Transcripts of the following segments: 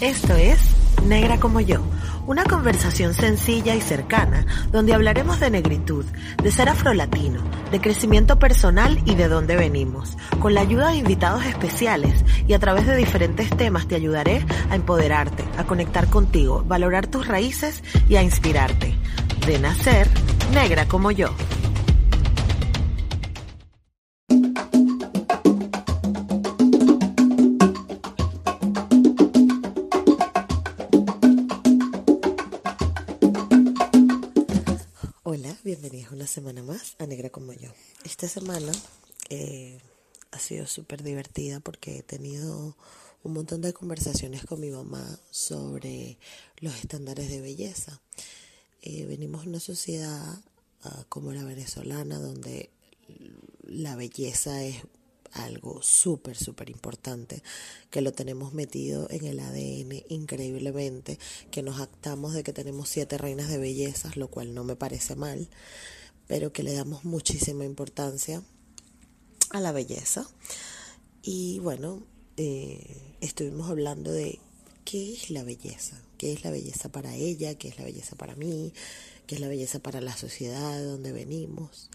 Esto es Negra como yo, una conversación sencilla y cercana donde hablaremos de negritud, de ser afrolatino, de crecimiento personal y de dónde venimos. Con la ayuda de invitados especiales y a través de diferentes temas te ayudaré a empoderarte, a conectar contigo, valorar tus raíces y a inspirarte. De nacer, negra como yo. Una semana más a Negra como yo. Esta semana eh, ha sido súper divertida porque he tenido un montón de conversaciones con mi mamá sobre los estándares de belleza. Eh, venimos de una sociedad ah, como la venezolana donde la belleza es algo súper, súper importante, que lo tenemos metido en el ADN increíblemente, que nos actamos de que tenemos siete reinas de bellezas, lo cual no me parece mal, pero que le damos muchísima importancia a la belleza. Y bueno, eh, estuvimos hablando de qué es la belleza, qué es la belleza para ella, qué es la belleza para mí, qué es la belleza para la sociedad de donde venimos.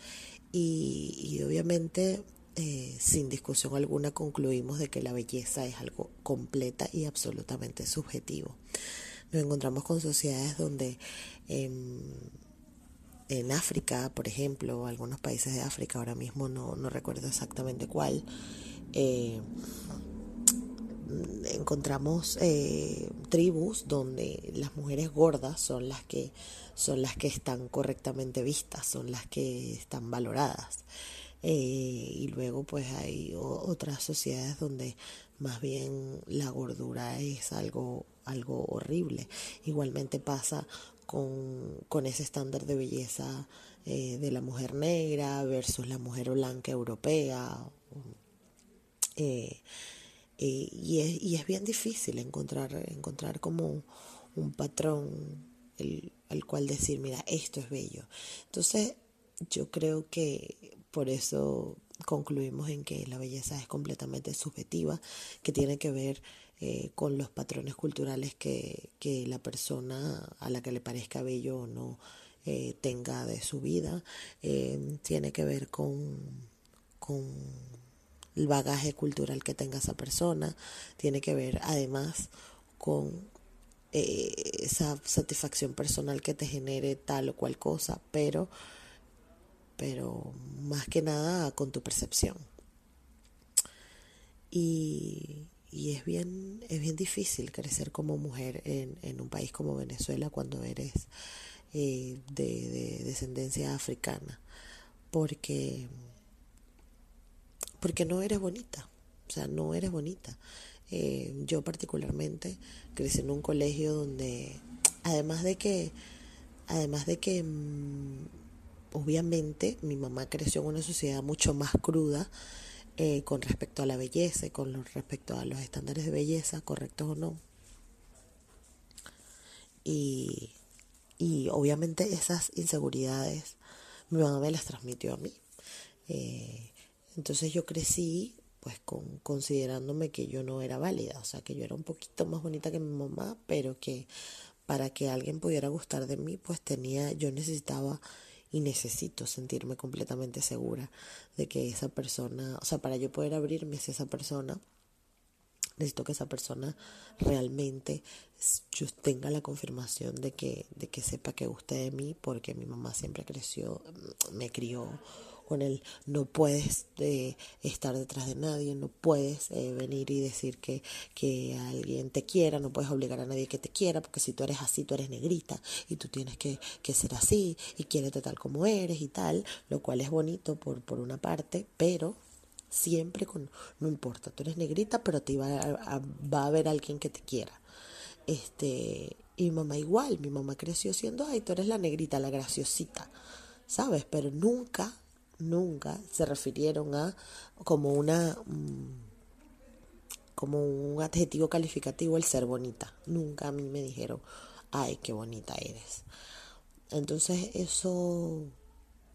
Y, y obviamente eh, sin discusión alguna concluimos de que la belleza es algo completa y absolutamente subjetivo. Nos encontramos con sociedades donde em, en África, por ejemplo, algunos países de África, ahora mismo no, no recuerdo exactamente cuál, eh, encontramos eh, tribus donde las mujeres gordas son las que son las que están correctamente vistas, son las que están valoradas. Eh, y luego pues hay otras sociedades donde más bien la gordura es algo, algo horrible. Igualmente pasa con, con ese estándar de belleza eh, de la mujer negra versus la mujer blanca europea. Eh, y, es, y es bien difícil encontrar, encontrar como un patrón el, el cual decir, mira, esto es bello. Entonces, yo creo que por eso concluimos en que la belleza es completamente subjetiva, que tiene que ver eh, con los patrones culturales que, que, la persona a la que le parezca bello o no eh, tenga de su vida, eh, tiene que ver con, con el bagaje cultural que tenga esa persona, tiene que ver además con esa satisfacción personal que te genere tal o cual cosa, pero pero más que nada con tu percepción. Y, y es bien, es bien difícil crecer como mujer en, en un país como Venezuela cuando eres eh, de, de, descendencia africana, porque, porque no eres bonita, o sea, no eres bonita. Eh, yo particularmente crecí en un colegio donde, además de que, además de que mm, obviamente mi mamá creció en una sociedad mucho más cruda eh, con respecto a la belleza y con respecto a los estándares de belleza, correctos o no. Y, y obviamente esas inseguridades mi mamá me las transmitió a mí. Eh, entonces yo crecí pues con, considerándome que yo no era válida, o sea que yo era un poquito más bonita que mi mamá, pero que para que alguien pudiera gustar de mí, pues tenía, yo necesitaba y necesito sentirme completamente segura de que esa persona, o sea, para yo poder abrirme hacia esa persona, necesito que esa persona realmente yo tenga la confirmación de que, de que sepa que gusta de mí, porque mi mamá siempre creció, me crió con él. No puedes eh, estar detrás de nadie, no puedes eh, venir y decir que, que alguien te quiera, no puedes obligar a nadie que te quiera, porque si tú eres así, tú eres negrita y tú tienes que, que ser así y quiérete tal como eres y tal, lo cual es bonito por, por una parte, pero siempre con, no importa, tú eres negrita, pero te va a, va a haber alguien que te quiera. Este, y mi mamá igual, mi mamá creció siendo, ay, tú eres la negrita, la graciosita, ¿sabes? Pero nunca nunca se refirieron a como una mm, como un adjetivo calificativo el ser bonita. Nunca a mí me dijeron, ay, qué bonita eres. Entonces eso,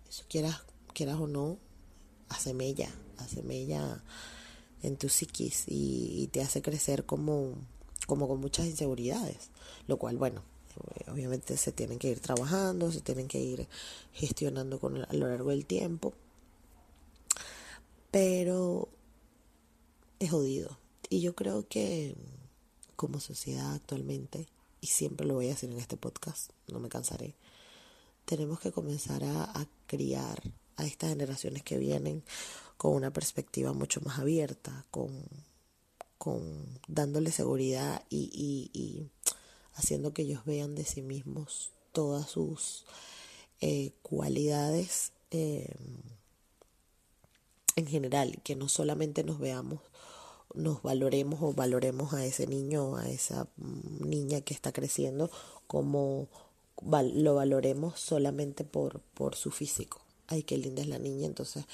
eso quieras, quieras o no, hace mella, hace mella en tu psiquis y, y te hace crecer como como con muchas inseguridades, lo cual, bueno, obviamente se tienen que ir trabajando, se tienen que ir gestionando con, a lo largo del tiempo, pero es jodido. Y yo creo que como sociedad actualmente, y siempre lo voy a decir en este podcast, no me cansaré, tenemos que comenzar a, criar a estas generaciones que vienen con una perspectiva mucho más abierta, con, con dándole seguridad y, y, haciendo que ellos vean de sí mismos todas sus eh, cualidades eh, en general, que no solamente nos veamos nos valoremos o valoremos a ese niño o a esa mm, niña que está creciendo como lo valoremos solamente por, por su físico. Ay, qué linda es la niña, entonces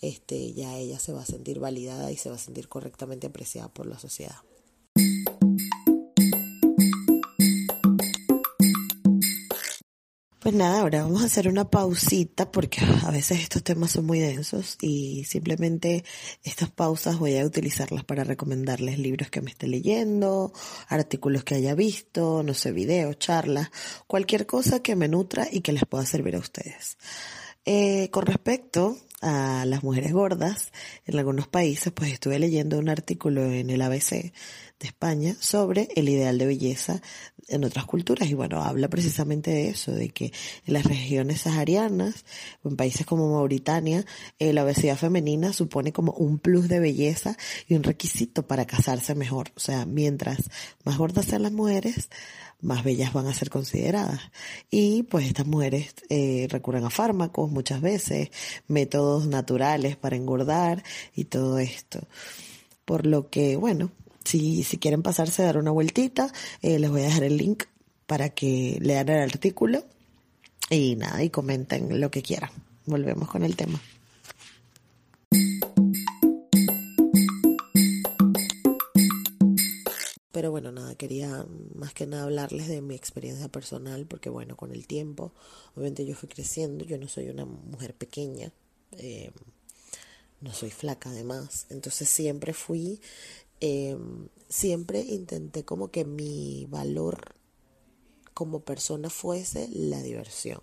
este, ya ella se va a sentir validada y se va a sentir correctamente apreciada por la sociedad. Pues nada, ahora vamos a hacer una pausita porque a veces estos temas son muy densos y simplemente estas pausas voy a utilizarlas para recomendarles libros que me esté leyendo, artículos que haya visto, no sé, videos, charlas, cualquier cosa que me nutra y que les pueda servir a ustedes. Eh, con respecto a las mujeres gordas, en algunos países, pues estuve leyendo un artículo en el ABC de España sobre el ideal de belleza en otras culturas y bueno, habla precisamente de eso, de que en las regiones saharianas, en países como Mauritania, eh, la obesidad femenina supone como un plus de belleza y un requisito para casarse mejor. O sea, mientras más gordas sean las mujeres, más bellas van a ser consideradas. Y pues estas mujeres eh, recurren a fármacos muchas veces, métodos naturales para engordar y todo esto. Por lo que, bueno, si, si quieren pasarse a dar una vueltita, eh, les voy a dejar el link para que lean el artículo y nada, y comenten lo que quieran. Volvemos con el tema. Pero bueno, nada, quería más que nada hablarles de mi experiencia personal, porque bueno, con el tiempo, obviamente yo fui creciendo, yo no soy una mujer pequeña, eh, no soy flaca además, entonces siempre fui Em, siempre intenté como que mi valor como persona fuese la diversión,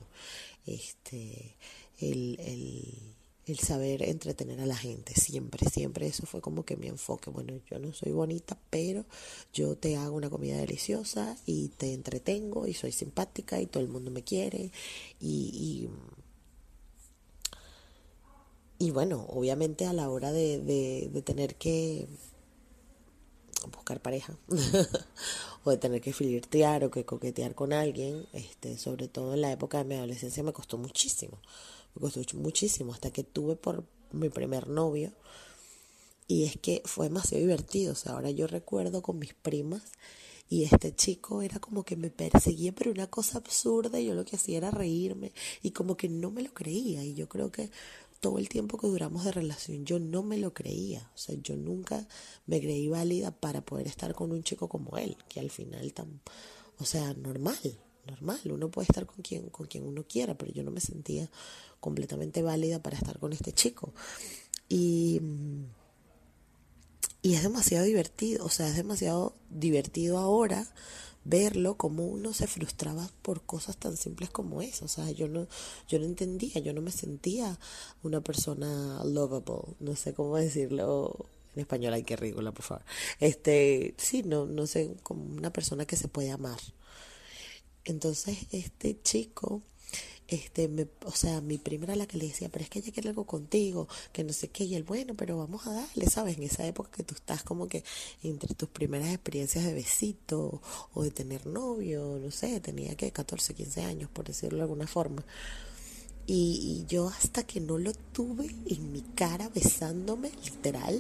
este, el, el, el saber entretener a la gente, siempre, siempre. Eso fue como que mi enfoque. Bueno, yo no soy bonita, pero yo te hago una comida deliciosa y te entretengo y soy simpática y todo el mundo me quiere. Y, y, bueno, obviamente a la hora de, de tener que buscar pareja o de tener que flirtear o que coquetear con alguien, este, sobre todo en la época de mi adolescencia me costó muchísimo, me costó muchísimo hasta que tuve por mi primer novio. Y es que fue demasiado divertido, o sea, ahora yo recuerdo con mis primas y este chico era como que me perseguía pero una cosa absurda y yo lo que hacía era reírme y como que no me lo creía. Y yo creo que todo el tiempo que duramos de relación yo no me lo creía, o sea, yo nunca me creí válida para poder estar con un chico como él, que al final tan, o sea, normal, normal, uno puede estar con quien con quien uno quiera, pero yo no me sentía completamente válida para estar con este chico. Y y es demasiado divertido, o sea, es demasiado divertido ahora verlo como uno se frustraba por cosas tan simples como eso. O sea, yo no, yo no entendía, yo no me sentía una persona lovable, no sé cómo decirlo en español, hay que ridícula, por favor. Este, sí, no, no sé, como una persona que se puede amar. Entonces, este chico este, me, o sea, mi prima era la que le decía, pero es que ella quiere algo contigo, que no sé qué, y él, bueno, pero vamos a darle, ¿sabes? En esa época que tú estás como que entre tus primeras experiencias de besito o de tener novio, no sé, tenía que 14, 15 años, por decirlo de alguna forma. Y, y yo hasta que no lo tuve en mi cara besándome, literal,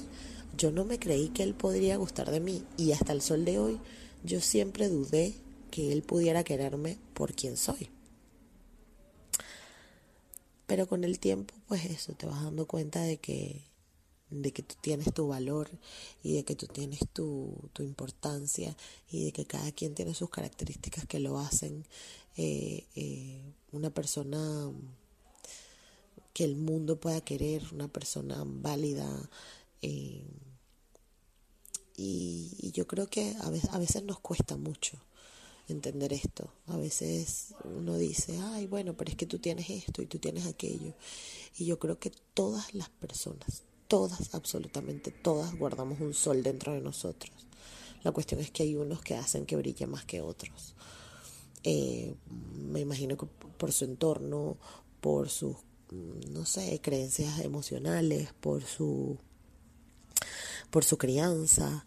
yo no me creí que él podría gustar de mí. Y hasta el sol de hoy, yo siempre dudé que él pudiera quererme por quien soy. Pero con el tiempo, pues eso, te vas dando cuenta de que, de que tú tienes tu valor y de que tú tienes tu, tu importancia y de que cada quien tiene sus características que lo hacen eh, eh, una persona que el mundo pueda querer, una persona válida. Eh, Y, yo creo que a veces, a veces nos cuesta mucho entender esto. A veces uno dice, ay, bueno, pero es que tú tienes esto y tú tienes aquello. Y yo creo que todas las personas, todas, absolutamente todas, guardamos un sol dentro de nosotros. La cuestión es que hay unos que hacen que brille más que otros. Eh, me imagino que por su entorno, por sus, no sé, creencias emocionales, por su, por su crianza,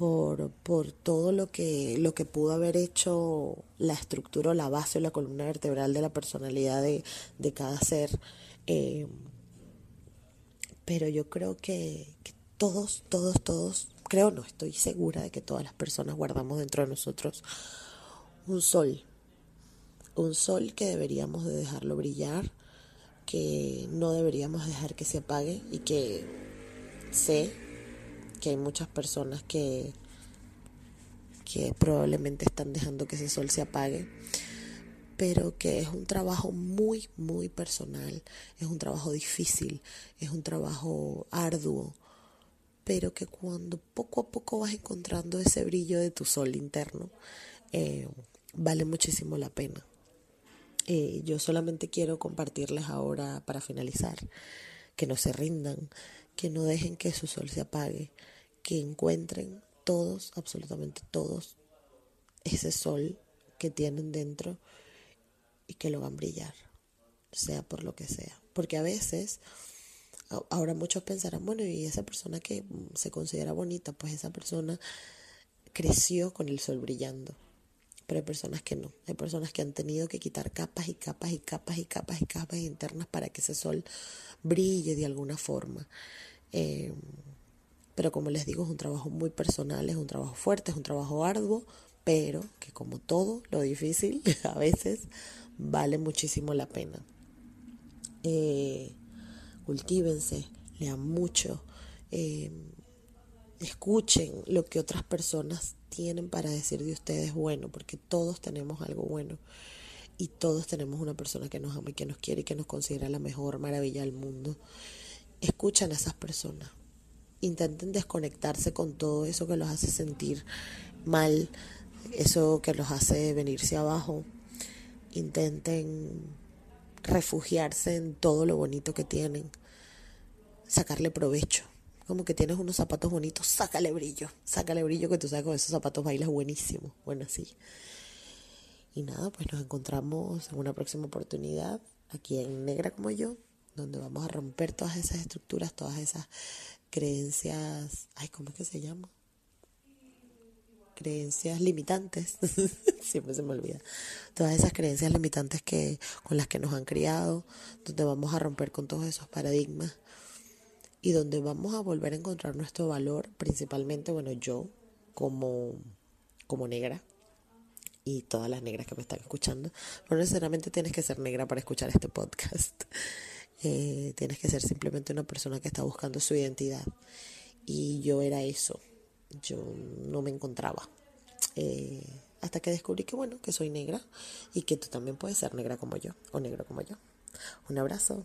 por, por todo lo que, lo que pudo haber hecho la estructura o la base o la columna vertebral de la personalidad de, de cada ser. Eh, pero yo creo que, todos, todos, todos, creo no, estoy segura de que todas las personas guardamos dentro de nosotros un sol, un sol que deberíamos de dejarlo brillar, que no deberíamos dejar que se apague y que sé que hay muchas personas que, que probablemente están dejando que ese sol se apague, pero que es un trabajo muy, muy personal, es un trabajo difícil, es un trabajo arduo, pero que cuando poco a poco vas encontrando ese brillo de tu sol interno, eh, vale muchísimo la pena. Eh, yo solamente quiero compartirles ahora para finalizar que no se rindan, que no dejen que su sol se apague, que encuentren todos, absolutamente todos, ese sol que tienen dentro y que lo van a brillar, sea por lo que sea. Porque a veces, ahora muchos pensarán, bueno, y esa persona que se considera bonita, pues esa persona creció con el sol brillando pero hay personas que no. Hay personas que han tenido que quitar capas y capas y capas y capas y capas internas para que ese sol brille de alguna forma. Eh, pero como les digo, es un trabajo muy personal, es un trabajo fuerte, es un trabajo arduo, pero que como todo lo difícil a veces vale muchísimo la pena. Eh, cultívense, lean mucho, eh, escuchen lo que otras personas tienen para decir de ustedes bueno, porque todos tenemos algo bueno y todos tenemos una persona que nos ama y que nos quiere y que nos considera la mejor maravilla del mundo. Escuchan a esas personas. Intenten desconectarse con todo eso que los hace sentir mal, eso que los hace venirse abajo. Intenten refugiarse en todo lo bonito que tienen, sacarle provecho como que tienes unos zapatos bonitos, sácale brillo, sácale brillo que tú sabes con esos zapatos bailas buenísimo, bueno, así. Y nada, pues nos encontramos en una próxima oportunidad aquí en Negra como yo, donde vamos a romper todas esas estructuras, todas esas creencias, ay, ¿cómo es que se llama? Creencias limitantes, siempre se me olvida, todas esas creencias limitantes que con las que nos han criado, donde vamos a romper con todos esos paradigmas y donde vamos a volver a encontrar nuestro valor, principalmente, bueno, yo como, como negra y todas las negras que me están escuchando, no necesariamente tienes que ser negra para escuchar este podcast. Eh, tienes que ser simplemente una persona que está buscando su identidad. Y yo era eso. Yo no me encontraba. Eh, hasta que descubrí que bueno, que soy negra y que tú también puedes ser negra como yo o negro como yo. Un abrazo.